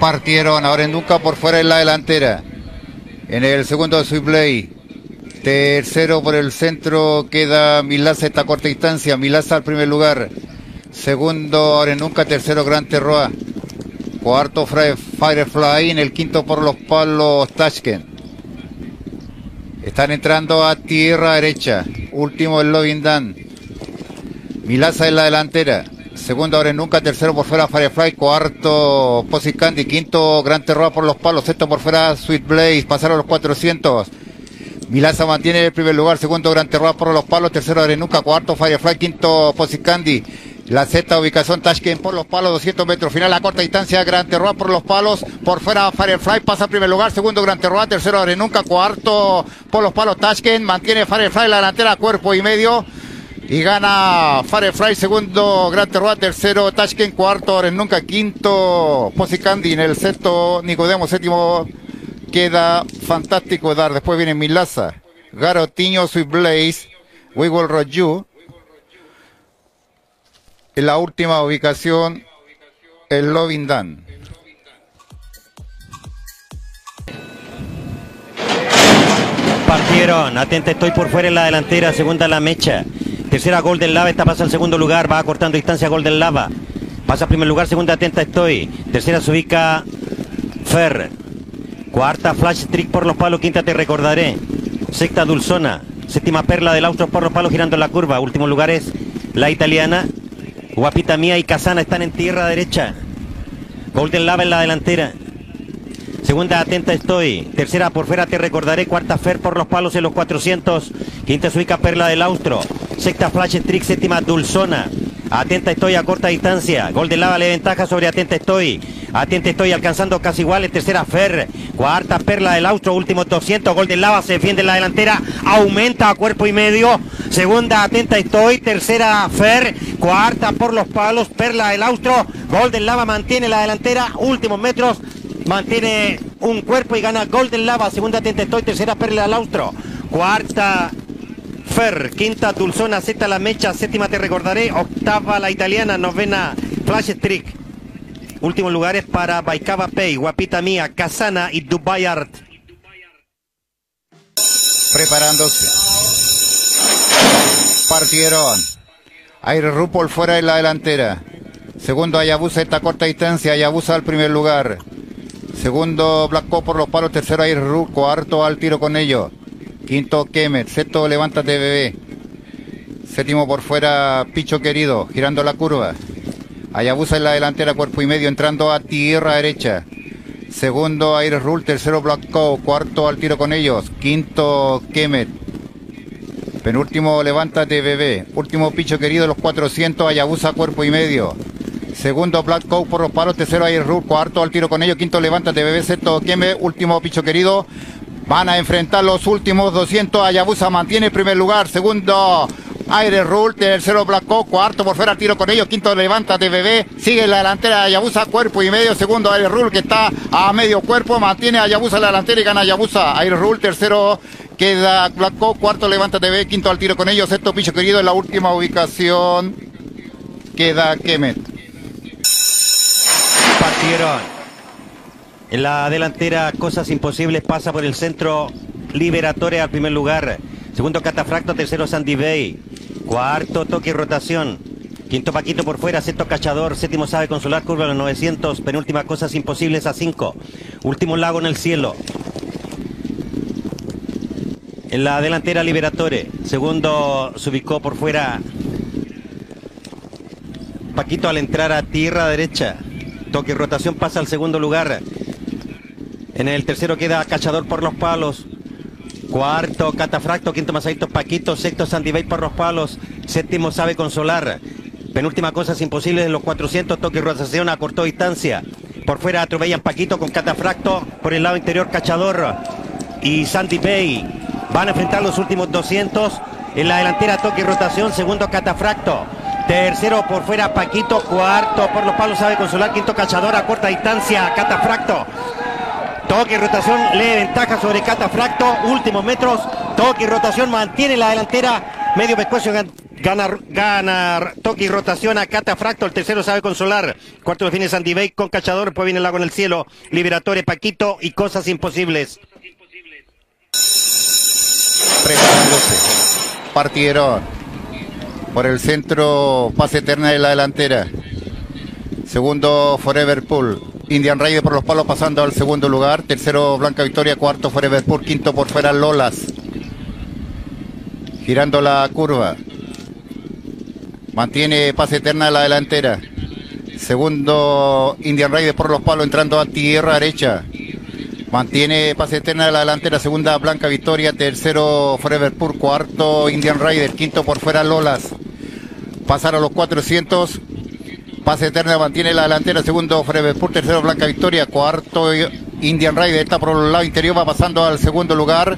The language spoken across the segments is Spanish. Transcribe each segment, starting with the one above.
Partieron, ahora en nunca por fuera en la delantera. En el segundo Sweet Play. Tercero por el centro queda Milaza esta corta distancia. Milaza al primer lugar. Segundo, ahora en nunca. Tercero, Gran Terroa. Cuarto, Firefly. En el quinto por los palos, Tashkent. Están entrando a tierra derecha. Último el Lovindan. Milaza en la delantera. Segundo en nunca, tercero por fuera Firefly, cuarto Posy Candy, quinto Gran Terroa por los palos, sexto por fuera Sweet Blaze, pasaron los 400. Milaza mantiene el primer lugar, segundo Gran Terroa por los palos, tercero Arenuca, cuarto Firefly, quinto Posy Candy. La sexta ubicación Tashkent por los palos, 200 metros. Final a corta distancia, Gran Terroa por los palos. Por fuera Firefly pasa primer lugar, segundo Gran Terroa, tercero Arenuca, cuarto por los palos Tashkent. Mantiene Firefly la delantera, cuerpo y medio. Y gana Firefly, segundo Gran Terroa, tercero Tashkent, cuarto Nunca, quinto Candy, en el sexto Nicodemo, séptimo queda fantástico dar. Después viene Milaza, Garotiño, Sweet Blaze, We Will Rock En la última ubicación, el Loving Dan. Partieron, atenta estoy por fuera en la delantera, segunda la mecha. Tercera Golden Lava, esta pasa al segundo lugar, va cortando distancia Golden Lava. Pasa primer lugar, segunda atenta estoy. Tercera se ubica Fer. Cuarta Flash Trick por los palos, quinta te recordaré. Sexta Dulzona. Séptima Perla del Austro por los palos girando en la curva. Último lugar es la italiana. Guapita Mía y Casana están en tierra derecha. Golden Lava en la delantera. Segunda atenta estoy. Tercera por fuera te recordaré. Cuarta Fer por los palos en los 400. Quinta Suica Perla del Austro. Sexta Flash Trick. Séptima Dulzona. Atenta estoy a corta distancia. Golden Lava le ventaja sobre Atenta estoy. Atenta estoy alcanzando casi iguales. Tercera Fer. Cuarta Perla del Austro. Último 200. Golden Lava se defiende en la delantera. Aumenta a cuerpo y medio. Segunda Atenta estoy. Tercera Fer. Cuarta por los palos. Perla del Austro. Golden Lava mantiene la delantera. Últimos metros mantiene un cuerpo y gana Golden Lava, segunda Atenta Estoy, tercera Perla al Austro, cuarta Fer, quinta Dulzona, sexta La Mecha, séptima Te Recordaré, octava La Italiana, novena Flash Trick. Últimos lugares para Baikava Pay, Guapita Mía, Casana y Dubai Art. Preparándose. Partieron. Aire Rupol fuera de la delantera. Segundo Ayabusa esta corta distancia. Ayabusa al primer lugar. Segundo, Black por los palos. Tercero, Air Ru. Cuarto, al tiro con ellos. Quinto, Kemet. Sexto, Levántate, bebé. Séptimo, por fuera, Picho querido. Girando la curva. Ayabusa en la delantera, cuerpo y medio. Entrando a tierra derecha. Segundo, Air Rule. Tercero, Black Cuarto, al tiro con ellos. Quinto, Kemet. Penúltimo, Levántate, bebé. Último, Picho querido, los 400. Ayabusa, cuerpo y medio. Segundo, Black Cow por los palos. Tercero, Air Rule. Cuarto, al tiro con ellos. Quinto, levántate, bebé. Sexto, Kieme. Último, Picho querido. Van a enfrentar los últimos 200. Ayabusa mantiene el primer lugar. Segundo, Aire Rule, tercero Black Cow, cuarto por fuera tiro con ellos, quinto levántate bebé, sigue la delantera Ayabusa, cuerpo y medio, segundo Aire Rule que está a medio cuerpo, mantiene Ayabusa la delantera y gana Ayabusa, Aire Rule, tercero queda Black Cow, cuarto levántate bebé, quinto al tiro con ellos, sexto Picho querido en la última ubicación. Queda Kemet. Partieron. En la delantera, Cosas Imposibles pasa por el centro Liberatore al primer lugar. Segundo, Catafracto. Tercero, Sandy Bay. Cuarto, Toque y Rotación. Quinto, Paquito por fuera. Sexto, Cachador. Séptimo, Sabe Consolar. Curva los 900. Penúltima, Cosas Imposibles a 5. Último, Lago en el Cielo. En la delantera, Liberatore. Segundo, se ubicó por fuera. Paquito al entrar a tierra derecha. Toque rotación pasa al segundo lugar. En el tercero queda Cachador por los palos. Cuarto, Catafracto. Quinto, Masadito Paquito. Sexto, Bay por los palos. Séptimo, Sabe Consolar. Penúltima, Cosas Imposibles en los 400. Toque y rotación a corto distancia. Por fuera atropellan Paquito con Catafracto. Por el lado interior, Cachador y Sandy Bay. Van a enfrentar los últimos 200. En la delantera, toque rotación. Segundo, Catafracto. Tercero por fuera Paquito, cuarto por los palos sabe consolar, quinto cachador a corta distancia, Catafracto. Toque y rotación le ventaja sobre Catafracto, últimos metros, toque y rotación mantiene la delantera Medio pescuezo gana, gana, toque y rotación a Catafracto. El tercero sabe consolar. Cuarto define Sandy Bay con Cachador. Después viene el lago en el cielo. Liberatore, Paquito y cosas imposibles. Preparándose. Partieron. Por el centro, pase eterna de la delantera. Segundo, Forever Pool. Indian Raider por los palos pasando al segundo lugar. Tercero, Blanca Victoria. Cuarto, Forever Pool. Quinto, por fuera, Lolas. Girando la curva. Mantiene pase eterna a la delantera. Segundo, Indian Raider por los palos entrando a tierra derecha. Mantiene pase eterna a la delantera. Segunda, Blanca Victoria. Tercero, Forever Pool. Cuarto, Indian Raider. Quinto, por fuera, Lolas. Pasar a los 400. Pase eterna mantiene la delantera. Segundo, Frevespur. Tercero, Blanca Victoria. Cuarto, Indian Rider. Está por el lado interior. Va pasando al segundo lugar.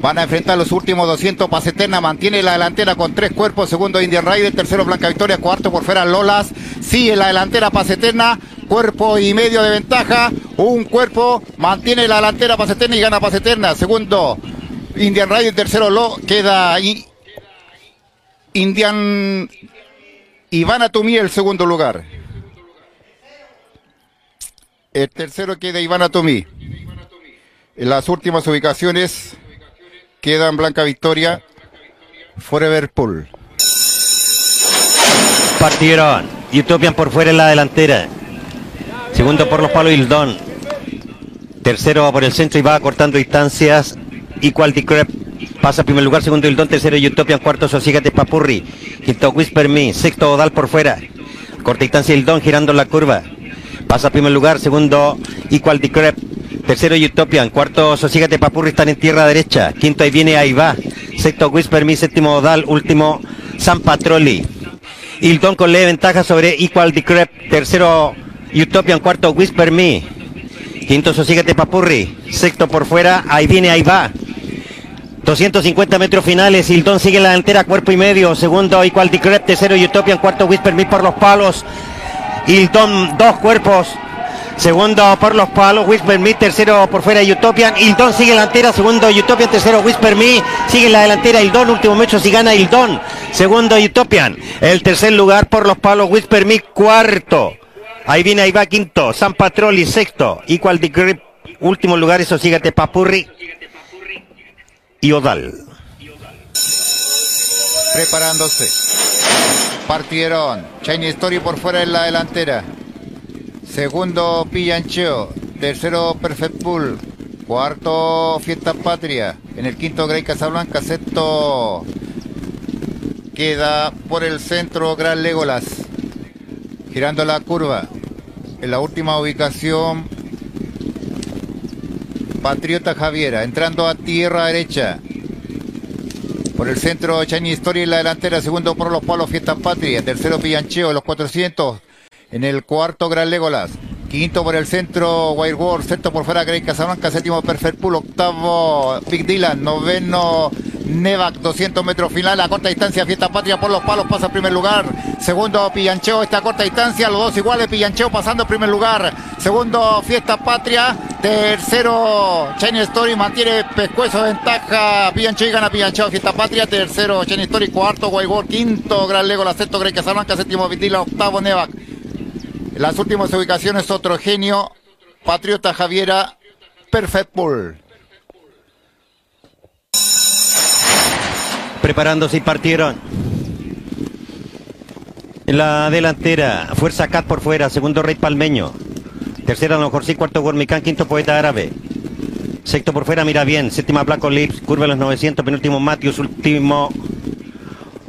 Van a enfrentar los últimos 200. Pase eterna mantiene la delantera con tres cuerpos. Segundo, Indian Rider. Tercero, Blanca Victoria. Cuarto, por fuera, Lolas. Sigue la delantera. Pase eterna. Cuerpo y medio de ventaja. Un cuerpo. Mantiene la delantera. Pase eterna y gana Pase eterna. Segundo, Indian Rider. Tercero, lo queda ahí. Indian Iván Atumí el segundo lugar. El tercero queda Iván Atumí. En las últimas ubicaciones quedan Blanca Victoria, Forever Pool. Partieron. Utopian por fuera en la delantera. Segundo por los palos Hildón. Tercero por el centro y va cortando distancias. Equal Crep Pasa primer lugar, segundo Hildón, tercero Utopian, cuarto Sosígate Papurri, quinto Whisper Me, sexto Odal por fuera. Corta distancia Hildón girando la curva. Pasa primer lugar, segundo Equal Decrep, tercero Utopian, cuarto Sosígate Papurri están en tierra derecha. Quinto ahí viene ahí va. Sexto Whisper Me, séptimo Odal, último San Patroli. Hildón con leve ventaja sobre Equal Decrep, tercero Utopian, cuarto Whisper Me. Quinto Sosígate Papurri, sexto por fuera, ahí viene ahí va. 250 metros finales, Hilton sigue la delantera, cuerpo y medio, segundo Equality Crep, tercero Utopian, cuarto Whisper Me por los palos, Hilton dos cuerpos, segundo por los palos, Whisper Me, tercero por fuera Utopian, Hilton sigue la delantera, segundo Utopian, tercero Whisper Me, sigue la delantera Hilton, último metro si gana Hilton, segundo Utopian, el tercer lugar por los palos, Whisper Me, cuarto, ahí viene, ahí va quinto, San Patroli, sexto, Equality Grip, último lugar, eso sígate Papurri, y. Preparándose. Partieron. Chinese Story por fuera en la delantera. Segundo, Pillancheo. Tercero, Perfect Pool. Cuarto, Fiesta Patria. En el quinto, Grey Casablanca. Sexto, queda por el centro Gran Legolas. Girando la curva. En la última ubicación, Patriota Javiera, entrando a tierra derecha. Por el centro, Chani Historia en la delantera. Segundo por los palos, Fiesta Patria. Tercero, Pillancheo, los 400. En el cuarto, Gran Legolas. Quinto por el centro, Wild War. Sexto por fuera, Grey Casablanca. Séptimo, Perfect Pool. Octavo, Big Dylan. Noveno, Nevac, 200 metros final. A corta distancia, Fiesta Patria por los palos. Pasa en primer lugar. Segundo, Pillancheo. Esta corta distancia. Los dos iguales. Pillancheo pasando en primer lugar. Segundo, Fiesta Patria. Tercero, Chain Story mantiene pescuezo ventaja. Pillancheo y gana Pillancheo. Fiesta Patria. Tercero, Chain Story. Cuarto, War. Quinto, Gran Lego. La sexto, Grey Casablanca. Séptimo, Dylan. Octavo, Nevac. Las últimas ubicaciones, otro genio, Patriota Javiera, Perfect Bull. Preparándose y partieron. En la delantera, Fuerza Cat por fuera, segundo Rey Palmeño. Tercera, a lo mejor sí, cuarto Gormicán, quinto Poeta Árabe. Sexto por fuera, mira bien. Séptima, Blanco Lips, curva los 900, penúltimo Matius, último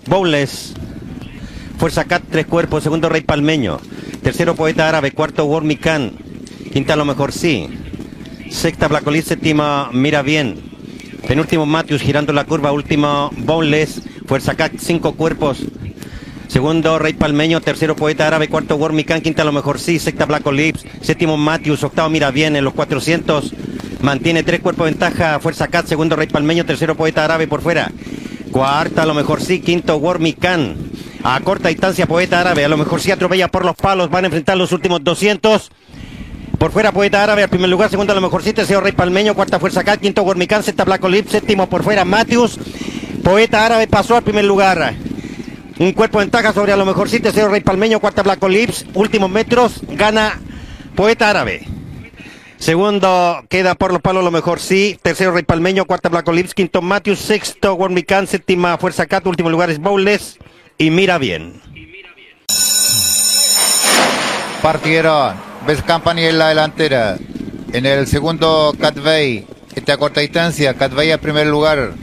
Bowles. Fuerza Cat, tres cuerpos, segundo Rey Palmeño. Tercero Poeta Árabe, cuarto Wormican. Quinta a lo mejor sí. Sexta Blacolit, séptima Mira Bien. Penúltimo Matius girando la curva, último Boneless. Fuerza Cat, cinco cuerpos. Segundo Rey Palmeño, tercero Poeta Árabe, cuarto Wormican, quinta a lo mejor sí, sexta Black Lips, séptimo Matius, octavo Mira Bien en los 400. Mantiene tres cuerpos ventaja, Fuerza Cat, segundo Rey Palmeño, tercero Poeta Árabe por fuera. Cuarta a lo mejor sí, quinto Wormican. A corta distancia, Poeta Árabe. A lo mejor si atropella por los palos. Van a enfrentar los últimos 200. Por fuera, Poeta Árabe. Al primer lugar, segundo, a lo mejor sí. Tercero, Rey Palmeño. Cuarta, Fuerza Cat. Quinto, Gormicán. Sexta, Black Olip. Séptimo, por fuera, Matius. Poeta Árabe pasó al primer lugar. Un cuerpo de ventaja sobre a lo mejor sí. Tercero Rey Palmeño, cuarta Black Lips. Últimos metros gana Poeta Árabe. Segundo queda por los palos lo mejor sí. Tercero Rey Palmeño, cuarta Black Lips. Quinto Matthews, sexto Wormican, séptima Fuerza Cat. Último lugar es Bowles. Y mira bien. Partieron. Best Company en la delantera. En el segundo, Catvey. Este a corta distancia. Catvey a primer lugar.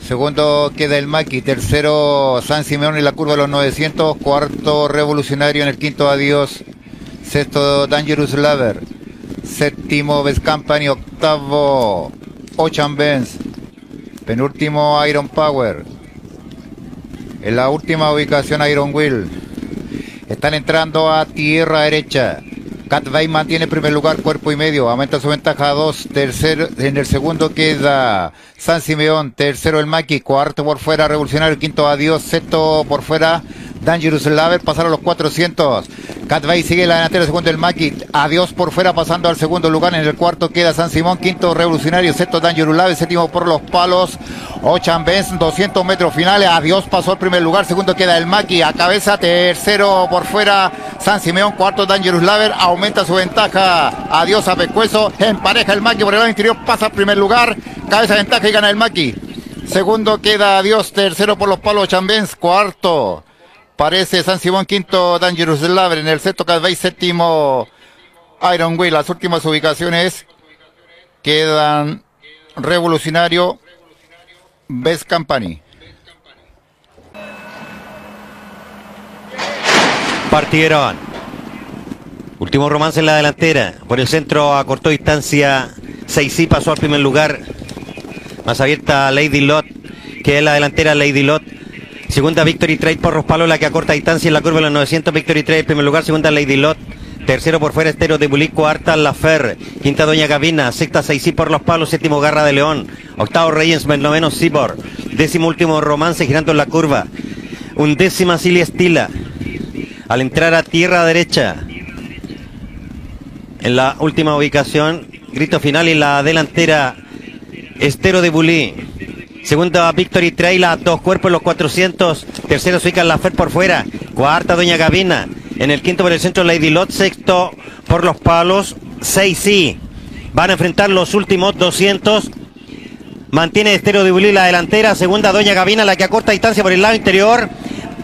Segundo queda el Maki. Tercero, San Simeón en la curva de los 900. Cuarto, Revolucionario en el quinto, Adiós. Sexto, Dangerous Lover. Séptimo, Best Company. Octavo, Ocean Benz. Penúltimo, Iron Power. En la última ubicación, Iron Will. Están entrando a tierra derecha. Catvey mantiene primer lugar, cuerpo y medio, aumenta su ventaja a dos. Tercero, en el segundo queda San Simeón, tercero el Maki, cuarto por fuera Revolucionario, quinto Adiós, sexto por fuera Dangerous Laver, pasaron los 400. Catvey sigue la delantera, segundo el Maki, Adiós por fuera pasando al segundo lugar, en el cuarto queda San Simón, quinto Revolucionario, sexto Dangerous Laver, séptimo por los palos, Ochan Benz, 200 metros finales, Adiós pasó al primer lugar, segundo queda el Maki, a cabeza, tercero por fuera San Simeón, cuarto Dangerous Laver, aumenta su ventaja, Adiós a Pescuezo, empareja el Maki por el lado interior, pasa al primer lugar, cabeza ventaja y gana el Maki. Segundo queda Adiós, tercero por los palos Chambens, cuarto parece San Simón, quinto Dangerous Laver, en el sexto Calvey, séptimo Iron Will. Las últimas ubicaciones quedan Revolucionario, Best Company. Partieron. Último romance en la delantera. Por el centro a corto distancia. Seisí pasó al primer lugar. Más abierta Lady Lot, que es la delantera Lady Lot. Segunda Victory Trade por los palos, la que a corta distancia en la curva de los 900 Victory Trade. Primer lugar, segunda Lady Lot. Tercero por fuera Estero de Bulí, cuarta La Fer, quinta Doña Gavina, sexta Seisí por los palos, séptimo Garra de León, octavo Reyensman, noveno Cibor, décimo último Romance girando en la curva, undécima Silly Estila, al entrar a tierra derecha, en la última ubicación, grito final y la delantera Estero de Bulí. Segunda Victory Trail a dos cuerpos los 400. Tercero Suica La Fer por fuera. Cuarta Doña Gavina. En el quinto por el centro Lady Lot. Sexto por los palos. Seis sí. Van a enfrentar los últimos 200. Mantiene Estero de Bulí la delantera. Segunda Doña Gavina la que a corta distancia por el lado interior.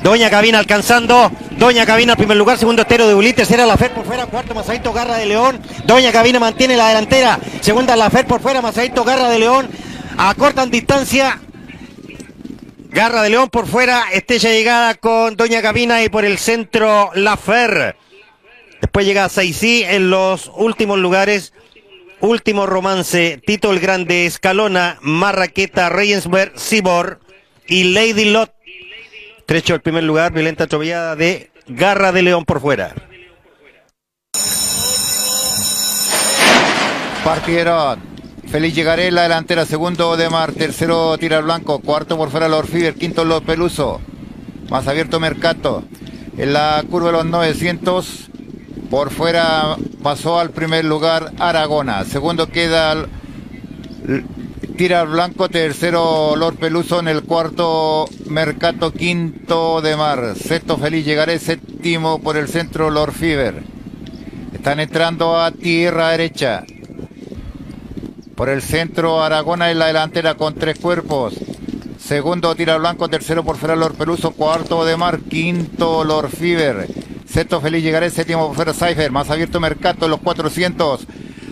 Doña Gavina alcanzando. Doña Gavina en primer lugar, segundo Estero de Bulí, tercera La Fer por fuera, cuarto Mazadito Garra de León. Doña Gavina mantiene la delantera, segunda La Fer por fuera, Mazadito Garra de León. Acortan distancia. Garra de León por fuera, Estella llegada con Doña Gavina y por el centro La Fer. Después llega Saisí en los últimos lugares. Último romance, Tito el Grande, Escalona, Marraqueta, Reyensberg, Cibor y Lady Lot. Trecho el primer lugar, violenta atropellada de Garra de León por fuera. Partieron. Feliz llegaré la delantera, segundo de Mar, tercero Tira Blanco, cuarto por fuera Lord Fiber, quinto Los Peluso, más abierto Mercato. En la curva de los 900, por fuera pasó al primer lugar Aragona, segundo queda Tira Blanco, tercero Lord Peluso, en el cuarto Mercato, quinto de Mar, sexto Feliz llegaré, séptimo por el centro Lord Fiber. Están entrando a tierra derecha. Por el centro, Aragona en la delantera con tres cuerpos. Segundo, Tira Blanco. Tercero, por fuera, Lord Peluso. Cuarto, de Mar. Quinto, Lord Fiber. Sexto, Feliz Llegaré. Séptimo, por fuera, Cypher. Más abierto, Mercato en los 400.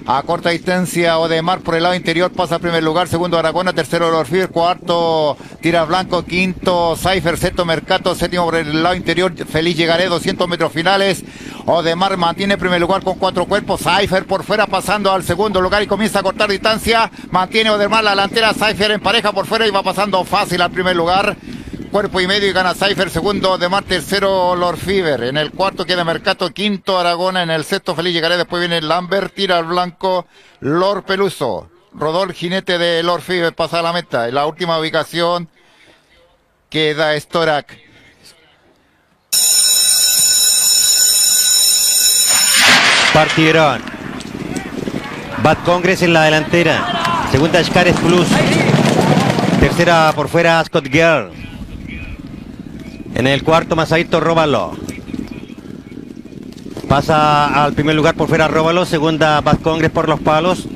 A corta distancia, Odemar por el lado interior pasa a primer lugar. Segundo, Aragona. Tercero, Lord Fiber. Cuarto, Tira Blanco. Quinto, Cypher. Sexto, Mercato. Séptimo, por el lado interior, Feliz Llegaré. 200 metros finales. Odemar mantiene primer lugar con cuatro cuerpos. Cypher por fuera pasando al segundo lugar y comienza a cortar distancia. Mantiene Odemar la delantera. Cypher en pareja por fuera y va pasando fácil al primer lugar. Cuerpo y medio y gana Cypher. Segundo Odemar. Tercero Lord Fiber. En el cuarto queda Mercato. Quinto Aragona. En el sexto Feliz Llegaré. Después viene Lambert. Tira al blanco. Lord Peluso. Rodol, jinete de Lord Fiber, pasa a la meta. En la última ubicación queda Storak. Partieron. Bad Congress en la delantera. Segunda Scares Plus. Tercera por fuera Scott Girl. En el cuarto Masaito Róbalo. Pasa al primer lugar por fuera Róbalo. Segunda Bad Congress por los palos.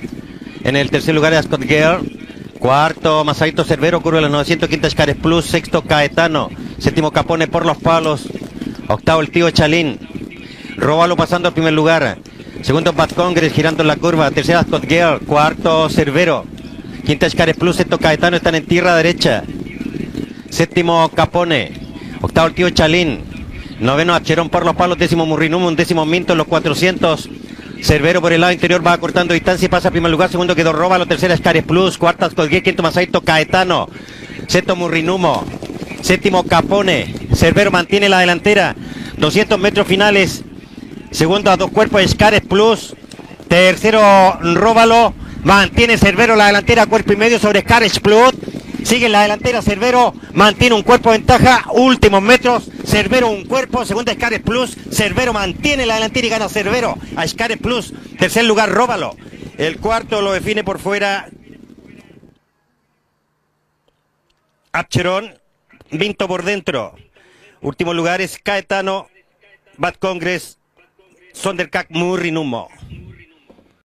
En el tercer lugar Scott Girl. Cuarto Masaito Cervero, curva los 900, quinta Escares Plus, sexto Caetano, séptimo Capone por los palos, octavo el tío Chalín, Róbalo pasando al primer lugar, segundo Bad Congress girando en la curva, tercera Scott Girl, cuarto Cervero, quinta Escares Plus, sexto Caetano están en tierra derecha, séptimo Capone, octavo el tío Chalín, noveno Acherón por los palos, décimo Murrinumo, un décimo Minto en los 400, Cervero por el lado interior va cortando distancia y pasa a primer lugar. Segundo quedó Róbalo. Tercera Escares Plus. Cuarta Colgué. Quinto Masaito Caetano. Sexto Murrinumo. Séptimo Capone. Cervero mantiene la delantera. 200 metros finales. Segundo a dos cuerpos Escares Plus. Tercero Róbalo. Mantiene Cervero la delantera. Cuerpo y medio sobre Escares Plus. Sigue la delantera Cervero, mantiene un cuerpo de ventaja, últimos metros, Cervero un cuerpo, segunda Scares Plus, Cervero mantiene la delantera y gana Cervero a Scares Plus, tercer lugar Róbalo, el cuarto lo define por fuera Abcherón, Vinto por dentro, último lugar es Caetano, Bad Congress, sonder kak moer en hom maak.